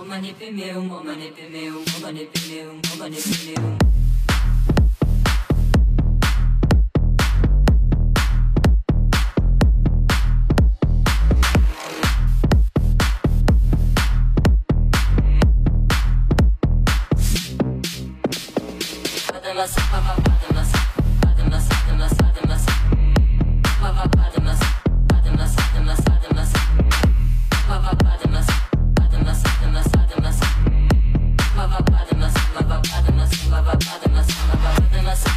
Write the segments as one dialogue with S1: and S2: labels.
S1: Omani pe meu, omani pe meu, omani pe meu, omani pe meu.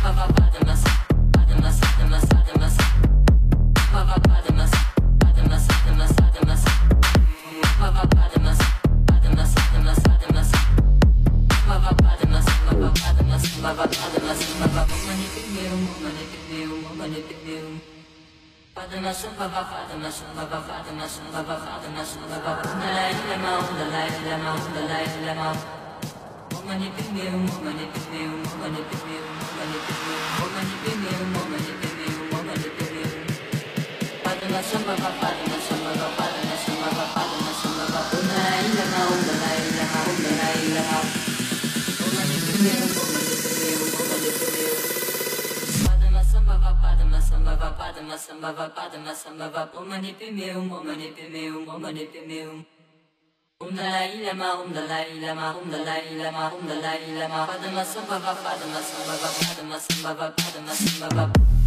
S1: Bye-bye. Samba, padma sambhava padma sambhava padma sambhava om mani padme om om mani padme om om mani padme om Om Dalai Lama Om Dalai Lama Om Dalai Lama Om Dalai Lama Padma sambhava padma sambhava padma sambhava padma sambhava